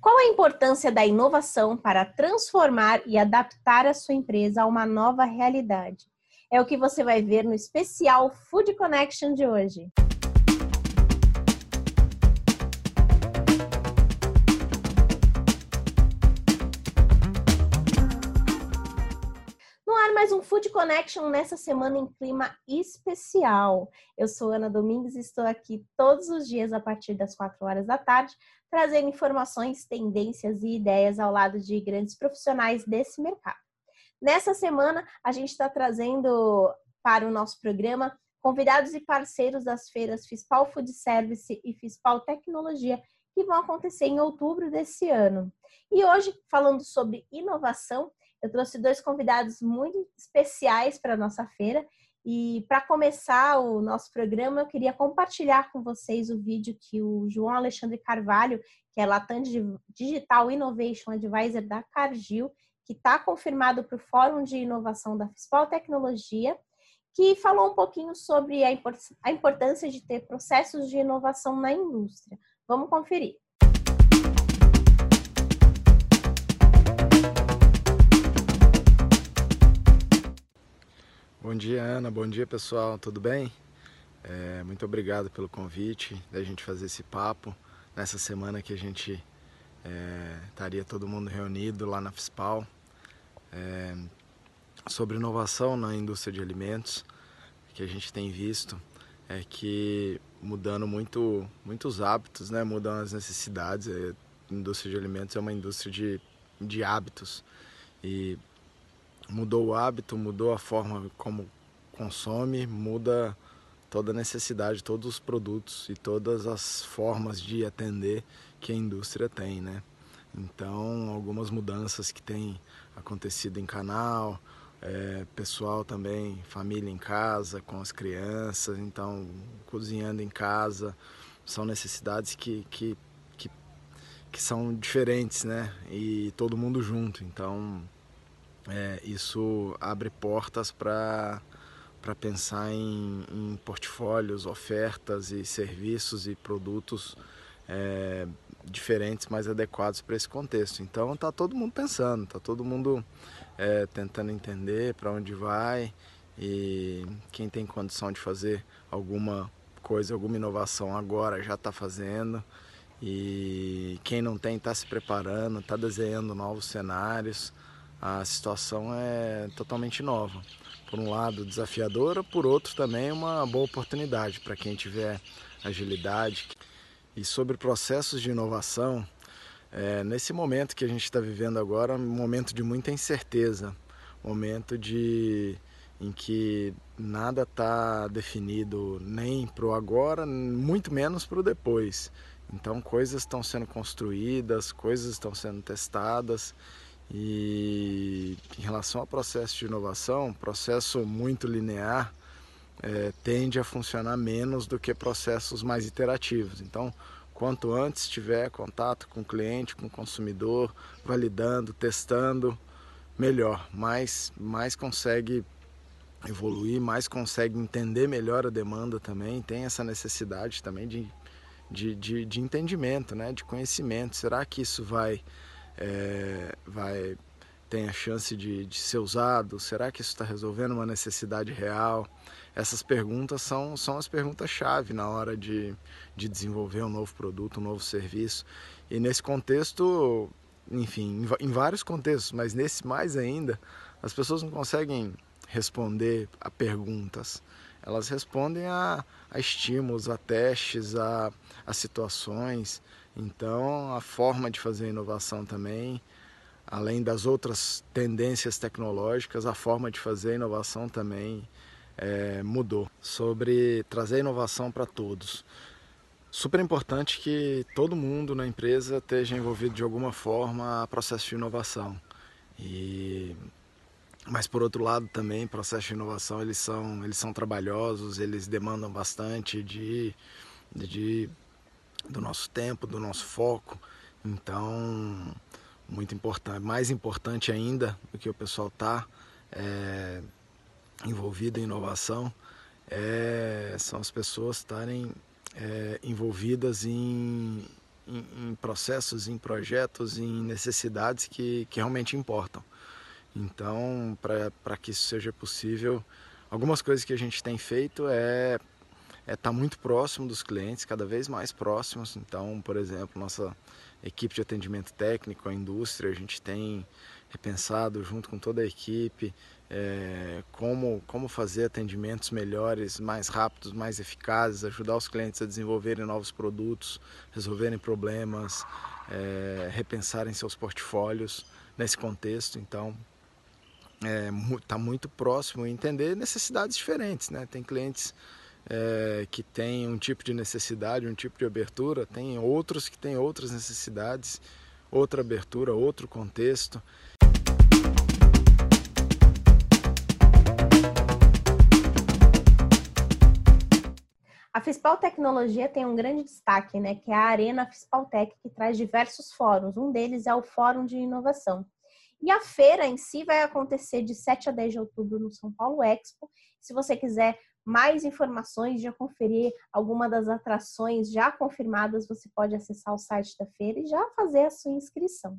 Qual a importância da inovação para transformar e adaptar a sua empresa a uma nova realidade? É o que você vai ver no especial Food Connection de hoje. mais um Food Connection nessa semana em clima especial. Eu sou Ana Domingues e estou aqui todos os dias a partir das 4 horas da tarde, trazendo informações, tendências e ideias ao lado de grandes profissionais desse mercado. Nessa semana, a gente está trazendo para o nosso programa convidados e parceiros das feiras Fispal Food Service e Fispal Tecnologia, que vão acontecer em outubro desse ano. E hoje, falando sobre inovação, eu trouxe dois convidados muito especiais para a nossa feira. E para começar o nosso programa, eu queria compartilhar com vocês o vídeo que o João Alexandre Carvalho, que é Latam Digital Innovation Advisor da Cargill, que está confirmado para o Fórum de Inovação da Fispal Tecnologia, que falou um pouquinho sobre a importância de ter processos de inovação na indústria. Vamos conferir. Bom dia, Ana. Bom dia, pessoal. Tudo bem? É, muito obrigado pelo convite da gente fazer esse papo nessa semana que a gente é, estaria todo mundo reunido lá na FISPAL é, sobre inovação na indústria de alimentos que a gente tem visto é que mudando muito muitos hábitos, né? Mudam as necessidades. A indústria de alimentos é uma indústria de, de hábitos e mudou o hábito, mudou a forma como consome, muda toda a necessidade, todos os produtos e todas as formas de atender que a indústria tem, né? Então, algumas mudanças que têm acontecido em canal, é, pessoal também, família em casa, com as crianças, então, cozinhando em casa, são necessidades que, que, que, que são diferentes, né? E todo mundo junto, então é, isso abre portas para para pensar em, em, portfólios, ofertas e serviços e produtos é, diferentes, mais adequados para esse contexto. Então está todo mundo pensando, está todo mundo é, tentando entender para onde vai e quem tem condição de fazer alguma coisa, alguma inovação agora já está fazendo e quem não tem está se preparando, está desenhando novos cenários a situação é totalmente nova. Por um lado, desafiadora, por outro, também uma boa oportunidade para quem tiver agilidade. E sobre processos de inovação, é, nesse momento que a gente está vivendo agora, um momento de muita incerteza, momento de em que nada está definido nem para o agora, muito menos para o depois. Então, coisas estão sendo construídas, coisas estão sendo testadas e em relação ao processo de inovação, processo muito linear é, tende a funcionar menos do que processos mais iterativos. Então, quanto antes tiver contato com o cliente, com o consumidor, validando, testando, melhor. Mais, mais consegue evoluir, mais consegue entender melhor a demanda também. Tem essa necessidade também de, de, de, de entendimento, né? de conhecimento. Será que isso vai é, vai tem a chance de, de ser usado? Será que isso está resolvendo uma necessidade real? Essas perguntas são, são as perguntas-chave na hora de, de desenvolver um novo produto, um novo serviço. E nesse contexto, enfim, em, vários contextos, mas nesse mais ainda, as pessoas não conseguem responder a perguntas. Elas respondem a, a estímulos, a testes, a, a situações. Então, a forma de fazer inovação também, além das outras tendências tecnológicas, a forma de fazer inovação também é, mudou. Sobre trazer inovação para todos. Super importante que todo mundo na empresa esteja envolvido de alguma forma a processo de inovação. E mas por outro lado também processos de inovação eles são eles são trabalhosos, eles demandam bastante de, de do nosso tempo, do nosso foco. Então, muito importante, mais importante ainda do que o pessoal tá é, envolvido em inovação, é, são as pessoas estarem é, envolvidas em, em, em processos, em projetos, em necessidades que, que realmente importam. Então, para que isso seja possível, algumas coisas que a gente tem feito é estar é tá muito próximo dos clientes, cada vez mais próximos. Então, por exemplo, nossa equipe de atendimento técnico, a indústria, a gente tem repensado junto com toda a equipe é, como, como fazer atendimentos melhores, mais rápidos, mais eficazes, ajudar os clientes a desenvolverem novos produtos, resolverem problemas, é, repensarem seus portfólios nesse contexto. Então, está é, tá muito próximo e entender necessidades diferentes. Né? Tem clientes é, que têm um tipo de necessidade, um tipo de abertura, tem outros que têm outras necessidades, outra abertura, outro contexto. A Fispal Tecnologia tem um grande destaque, né, que é a Arena Fispaltec, que traz diversos fóruns. Um deles é o Fórum de Inovação. E a feira em si vai acontecer de 7 a 10 de outubro no São Paulo Expo. Se você quiser mais informações, já conferir alguma das atrações já confirmadas, você pode acessar o site da feira e já fazer a sua inscrição.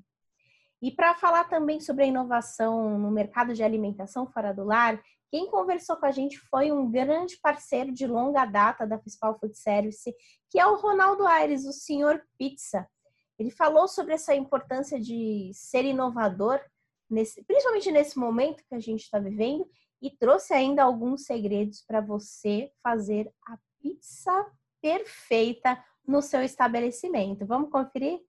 E para falar também sobre a inovação no mercado de alimentação fora do lar, quem conversou com a gente foi um grande parceiro de longa data da Fispal Food Service, que é o Ronaldo Aires, o senhor Pizza. Ele falou sobre essa importância de ser inovador, nesse, principalmente nesse momento que a gente está vivendo, e trouxe ainda alguns segredos para você fazer a pizza perfeita no seu estabelecimento. Vamos conferir?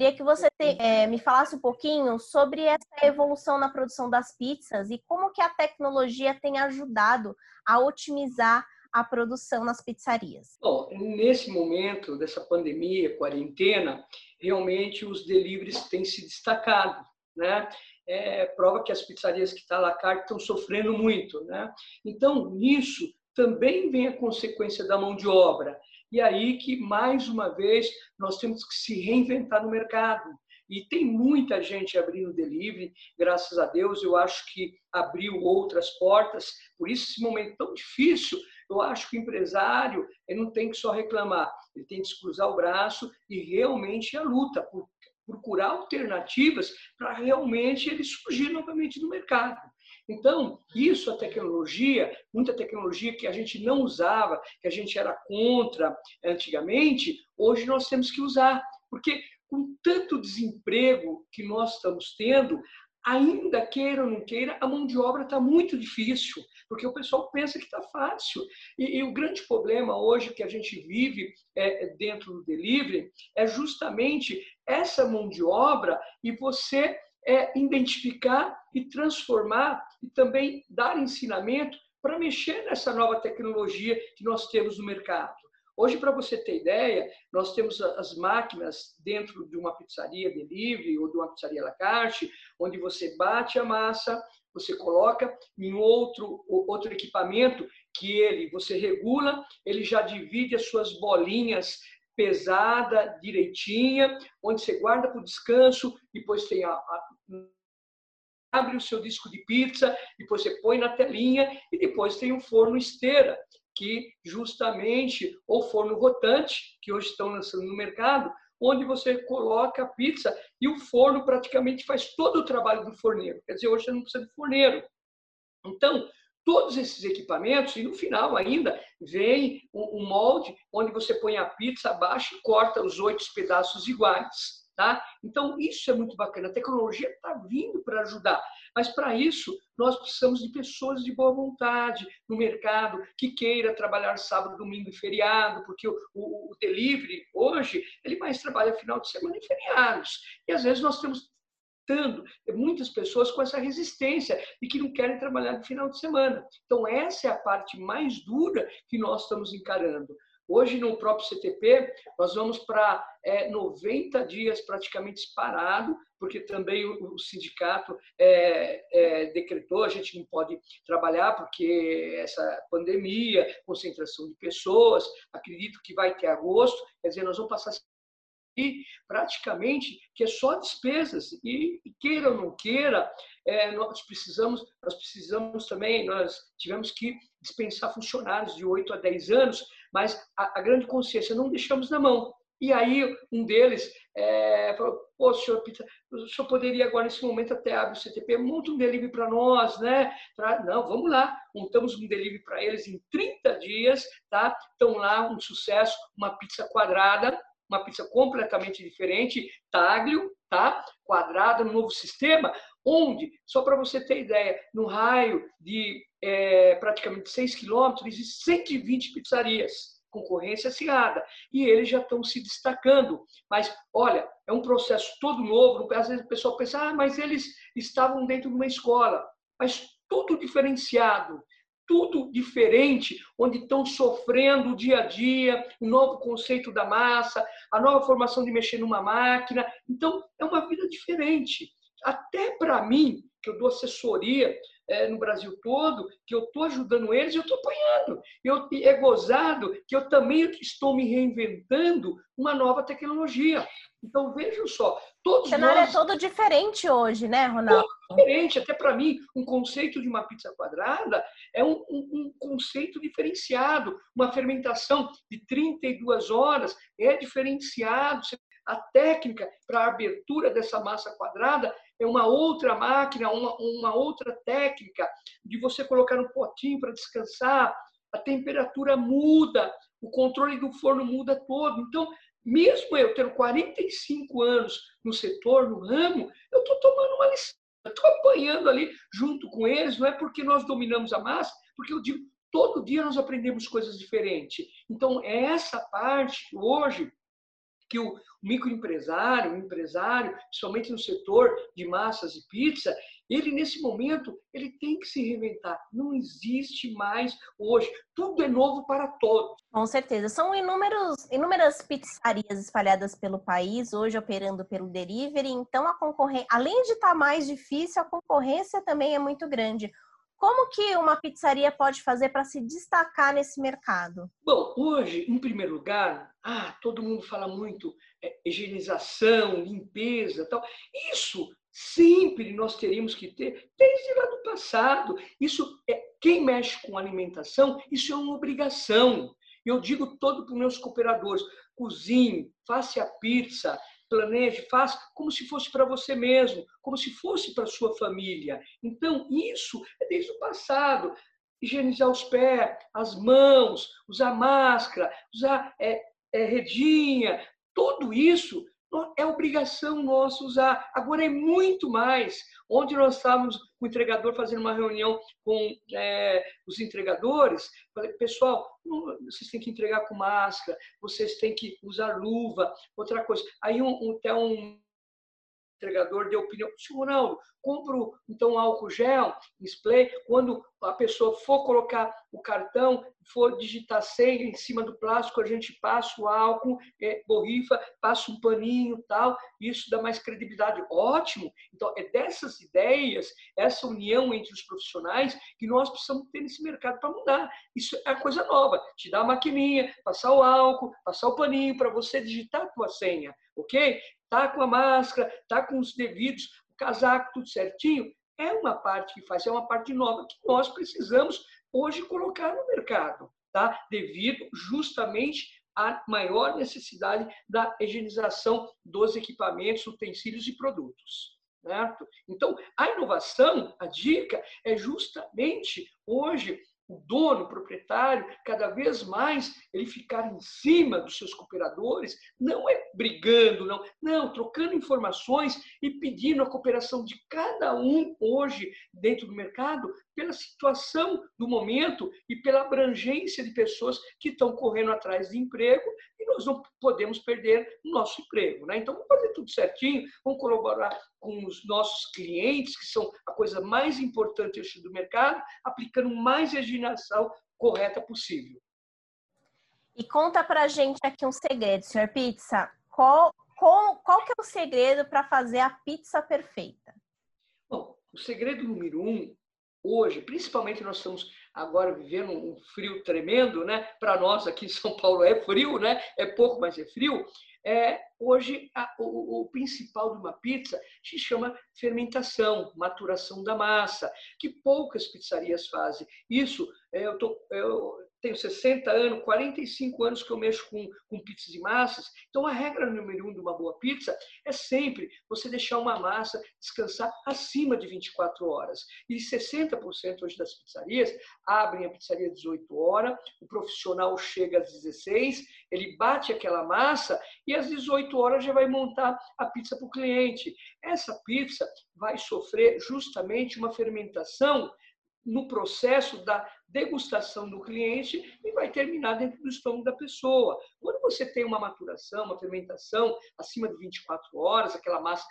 Queria que você te, é, me falasse um pouquinho sobre essa evolução na produção das pizzas e como que a tecnologia tem ajudado a otimizar a produção nas pizzarias. Bom, nesse momento dessa pandemia, quarentena, realmente os deliveries têm se destacado, né? É, prova que as pizzarias que estão tá lá carte estão sofrendo muito, né? Então, nisso também vem a consequência da mão de obra. E aí que, mais uma vez, nós temos que se reinventar no mercado. E tem muita gente abrindo delivery, graças a Deus, eu acho que abriu outras portas. Por isso, esse momento tão difícil, eu acho que o empresário ele não tem que só reclamar, ele tem que cruzar o braço e realmente a luta por procurar alternativas para realmente ele surgir novamente no mercado. Então, isso a tecnologia, muita tecnologia que a gente não usava, que a gente era contra antigamente, hoje nós temos que usar. Porque com tanto desemprego que nós estamos tendo, ainda queira ou não queira, a mão de obra está muito difícil, porque o pessoal pensa que está fácil. E, e, o grande problema hoje que a gente vive é, dentro do delivery é justamente essa mão de obra e você é identificar e transformar e também dar ensinamento para mexer nessa nova tecnologia que nós temos no mercado. Hoje, para você ter ideia, nós temos as máquinas dentro de uma pizzaria delivery ou de uma pizzaria la carte, onde você bate a massa, você coloca em outro, outro equipamento que ele, você regula, ele já divide as suas bolinhas pesada, direitinha, onde você guarda para o descanso, depois tem a, a abre o seu disco de pizza, depois você põe na telinha e depois tem o forno esteira, que justamente, ou forno rotante, que hoje estão lançando no mercado, onde você coloca a pizza e o forno praticamente faz todo o trabalho do forneiro. Quer dizer, hoje você não precisa de forneiro. Então, todos esses equipamentos e no final ainda vem um molde onde você põe a pizza abaixo e corta os oito pedaços iguais. Tá? Então, isso é muito bacana. A tecnologia está vindo para ajudar. Mas, para isso, nós precisamos de pessoas de boa vontade no mercado, que queira trabalhar sábado, domingo e feriado, porque o, o, o delivery, hoje, ele mais trabalha final de semana e feriados. E, às vezes, nós temos muitas pessoas com essa resistência e que não querem trabalhar no final de semana. Então, essa é a parte mais dura que nós estamos encarando. Hoje, no próprio CTP, nós vamos para é, 90 dias praticamente parado, porque também o, o sindicato é, é, decretou, a gente não pode trabalhar porque essa pandemia, concentração de pessoas, acredito que vai ter agosto, quer dizer, nós vamos passar e praticamente que é só despesas. E queira ou não queira é, nós precisamos nós precisamos também nós tivemos que dispensar funcionários de 8 a 10 anos mas a, a grande consciência não deixamos na mão e aí um deles é, falou, pô, senhor Pita, o senhor poderia agora, nesse momento, até abrir o CTP, monta um delivery para nós, né? Pra... Não, vamos lá, montamos um delivery para eles em 30 dias, tá? Estão lá, um sucesso, uma pizza quadrada, uma pizza completamente diferente, taglio, tá? Quadrada, no novo sistema, onde, só para você ter ideia, no raio de é, praticamente 6 quilômetros, existem 120 pizzarias concorrência acirrada. E eles já estão se destacando. Mas, olha, é um processo todo novo. Às vezes o pessoal pensa, ah, mas eles estavam dentro de uma escola. Mas tudo diferenciado, tudo diferente, onde estão sofrendo o dia a dia, o novo conceito da massa, a nova formação de mexer numa máquina. Então, é uma vida diferente. Até para mim, que eu dou assessoria é, no Brasil todo, que eu estou ajudando eles eu estou apanhando. Eu, é gozado que eu também estou me reinventando uma nova tecnologia. Então, vejam só, todos o cenário nós... é todo diferente hoje, né, Ronaldo? Todo diferente. Até para mim, um conceito de uma pizza quadrada é um, um, um, conceito diferenciado. Uma fermentação de 32 horas é diferenciado. A técnica para a abertura dessa massa quadrada é uma outra máquina, uma, uma outra técnica de você colocar no potinho para descansar, a temperatura muda, o controle do forno muda todo. Então, mesmo eu tendo 45 anos no setor, no ramo, eu estou tomando uma lição, estou apanhando ali junto com eles, não é porque nós dominamos a massa, porque eu digo, todo dia nós aprendemos coisas diferentes. Então, é essa parte hoje que o microempresário, o empresário, principalmente no setor de massas e pizza, ele nesse momento ele tem que se reinventar. Não existe mais hoje. Tudo é novo para todos. Com certeza. São inúmeros, inúmeras pizzarias espalhadas pelo país, hoje operando pelo delivery. Então, a concorrência, além de estar tá mais difícil, a concorrência também é muito grande. Como que uma pizzaria pode fazer para se destacar nesse mercado? Bom, hoje, em primeiro lugar, ah, todo mundo fala muito é, higienização, limpeza, tal. Isso sempre nós teríamos que ter desde lá do passado. Isso é quem mexe com alimentação, isso é uma obrigação. Eu digo todo para os meus cooperadores: cozinhe, faça a pizza, planeje, faça como se fosse para você mesmo, como se fosse para sua família. Então, isso é desde o passado. Higienizar os pés, as mãos, usar máscara, usar é, é, redinha, tudo isso é obrigação nossa usar. Agora é muito mais. Onde nós estávamos com o entregador fazendo uma reunião com é, os entregadores, falei, pessoal, vocês têm que entregar com máscara, vocês têm que usar luva, outra coisa. Aí um, até um entregador deu opinião, senhor Ronaldo, compro então álcool gel, spray, quando a pessoa for colocar o cartão, for digitar senha em cima do plástico, a gente passa o álcool, é, borrifa, passa um paninho tal, isso dá mais credibilidade. Ótimo! Então, é dessas ideias, essa união entre os profissionais que nós precisamos ter nesse mercado para mudar. Isso é coisa nova. Te dar a maquininha, passar o álcool, passar o paninho para você digitar a tua senha, ok? Tá com a máscara, tá com os devidos, o casaco, tudo certinho. É uma parte que faz, é uma parte nova que nós precisamos hoje colocar no mercado, tá? Devido justamente à maior necessidade da higienização dos equipamentos, utensílios e produtos. Certo? Então, a inovação, a dica é justamente hoje o dono, o proprietário, cada vez mais ele ficar em cima dos seus cooperadores, não é brigando, não, não, trocando informações e pedindo a cooperação de cada um hoje dentro do mercado pela situação do momento e pela abrangência de pessoas que estão correndo atrás de emprego e nós não podemos perder o nosso emprego. Né? Então, vamos fazer tudo certinho, vamos colaborar com os nossos clientes, que são a coisa mais importante do mercado, aplicando mais legislação correta possível. E conta para a gente aqui um segredo, senhor Pizza. Qual, qual, qual que é o segredo para fazer a pizza perfeita? Bom, o segredo número um hoje, principalmente nós estamos agora vivendo um frio tremendo, né? Para nós aqui em São Paulo é frio, né? É pouco, mas é frio. É, hoje, a, o, o, principal de uma pizza se chama fermentação, maturação da massa, que poucas pizzarias fazem. Isso, é, eu, eu tenho 60 anos, 45 anos que eu mexo com, com pizzas e massas. Então, a regra número um de uma boa pizza é sempre você deixar uma massa descansar acima de 24 horas. E 60% hoje das pizzarias abrem a pizzaria às 18 horas, o profissional chega às 16, ele bate aquela massa e às 18 horas já vai montar a pizza para o cliente. Essa pizza vai sofrer justamente uma fermentação no processo da degustação do cliente e vai terminar dentro do estômago da pessoa. Quando você tem uma maturação, uma fermentação acima de 24 horas, aquela massa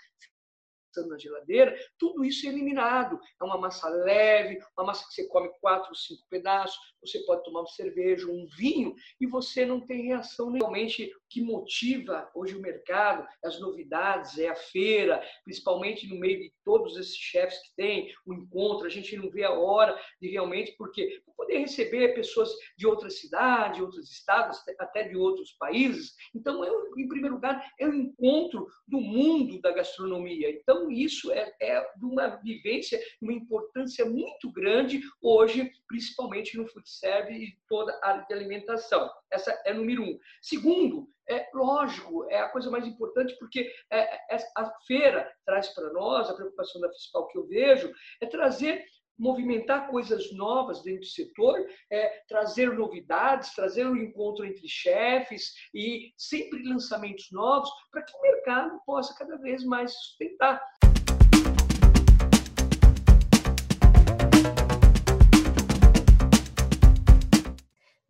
na geladeira, tudo isso é eliminado. É uma massa leve, uma massa que você come quatro, cinco pedaços, você pode tomar uma cerveja, um vinho, e você não tem reação. Realmente, que motiva hoje o mercado, as novidades, é a feira, principalmente no meio de todos esses chefes que tem, o encontro, a gente não vê a hora de realmente, porque poder receber pessoas de outras cidades, outros estados, até de outros países. Então, eu, em primeiro lugar, é o encontro do mundo da gastronomia. Então, isso é, é de uma vivência, uma importância muito grande hoje, principalmente no food service e toda a área de alimentação. Essa é número um. Segundo, é lógico, é a coisa mais importante, porque é, é, a feira traz para nós, a preocupação da fiscal que eu vejo, é trazer movimentar coisas novas dentro do setor, é, trazer novidades, trazer um encontro entre chefes e sempre lançamentos novos para que o mercado possa cada vez mais sustentar.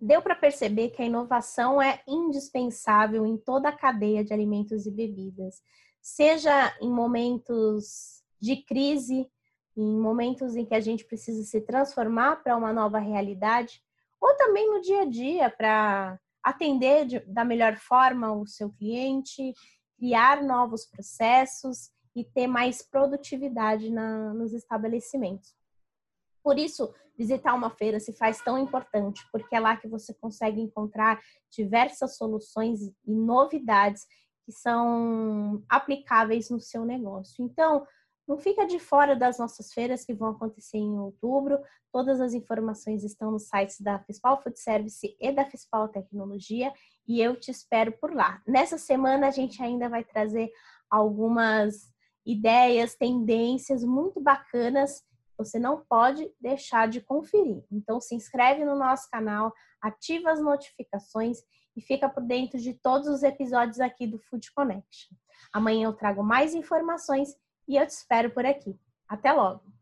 Deu para perceber que a inovação é indispensável em toda a cadeia de alimentos e bebidas, seja em momentos de crise, em momentos em que a gente precisa se transformar para uma nova realidade, ou também no dia a dia para atender de, da melhor forma o seu cliente, criar novos processos e ter mais produtividade na, nos estabelecimentos. Por isso, visitar uma feira se faz tão importante, porque é lá que você consegue encontrar diversas soluções e novidades que são aplicáveis no seu negócio. Então, não fica de fora das nossas feiras que vão acontecer em outubro. Todas as informações estão nos sites da Fispal Food Service e da Fispal Tecnologia e eu te espero por lá. Nessa semana a gente ainda vai trazer algumas ideias, tendências muito bacanas. Você não pode deixar de conferir. Então se inscreve no nosso canal, ativa as notificações e fica por dentro de todos os episódios aqui do Food Connection. Amanhã eu trago mais informações e eu te espero por aqui. Até logo!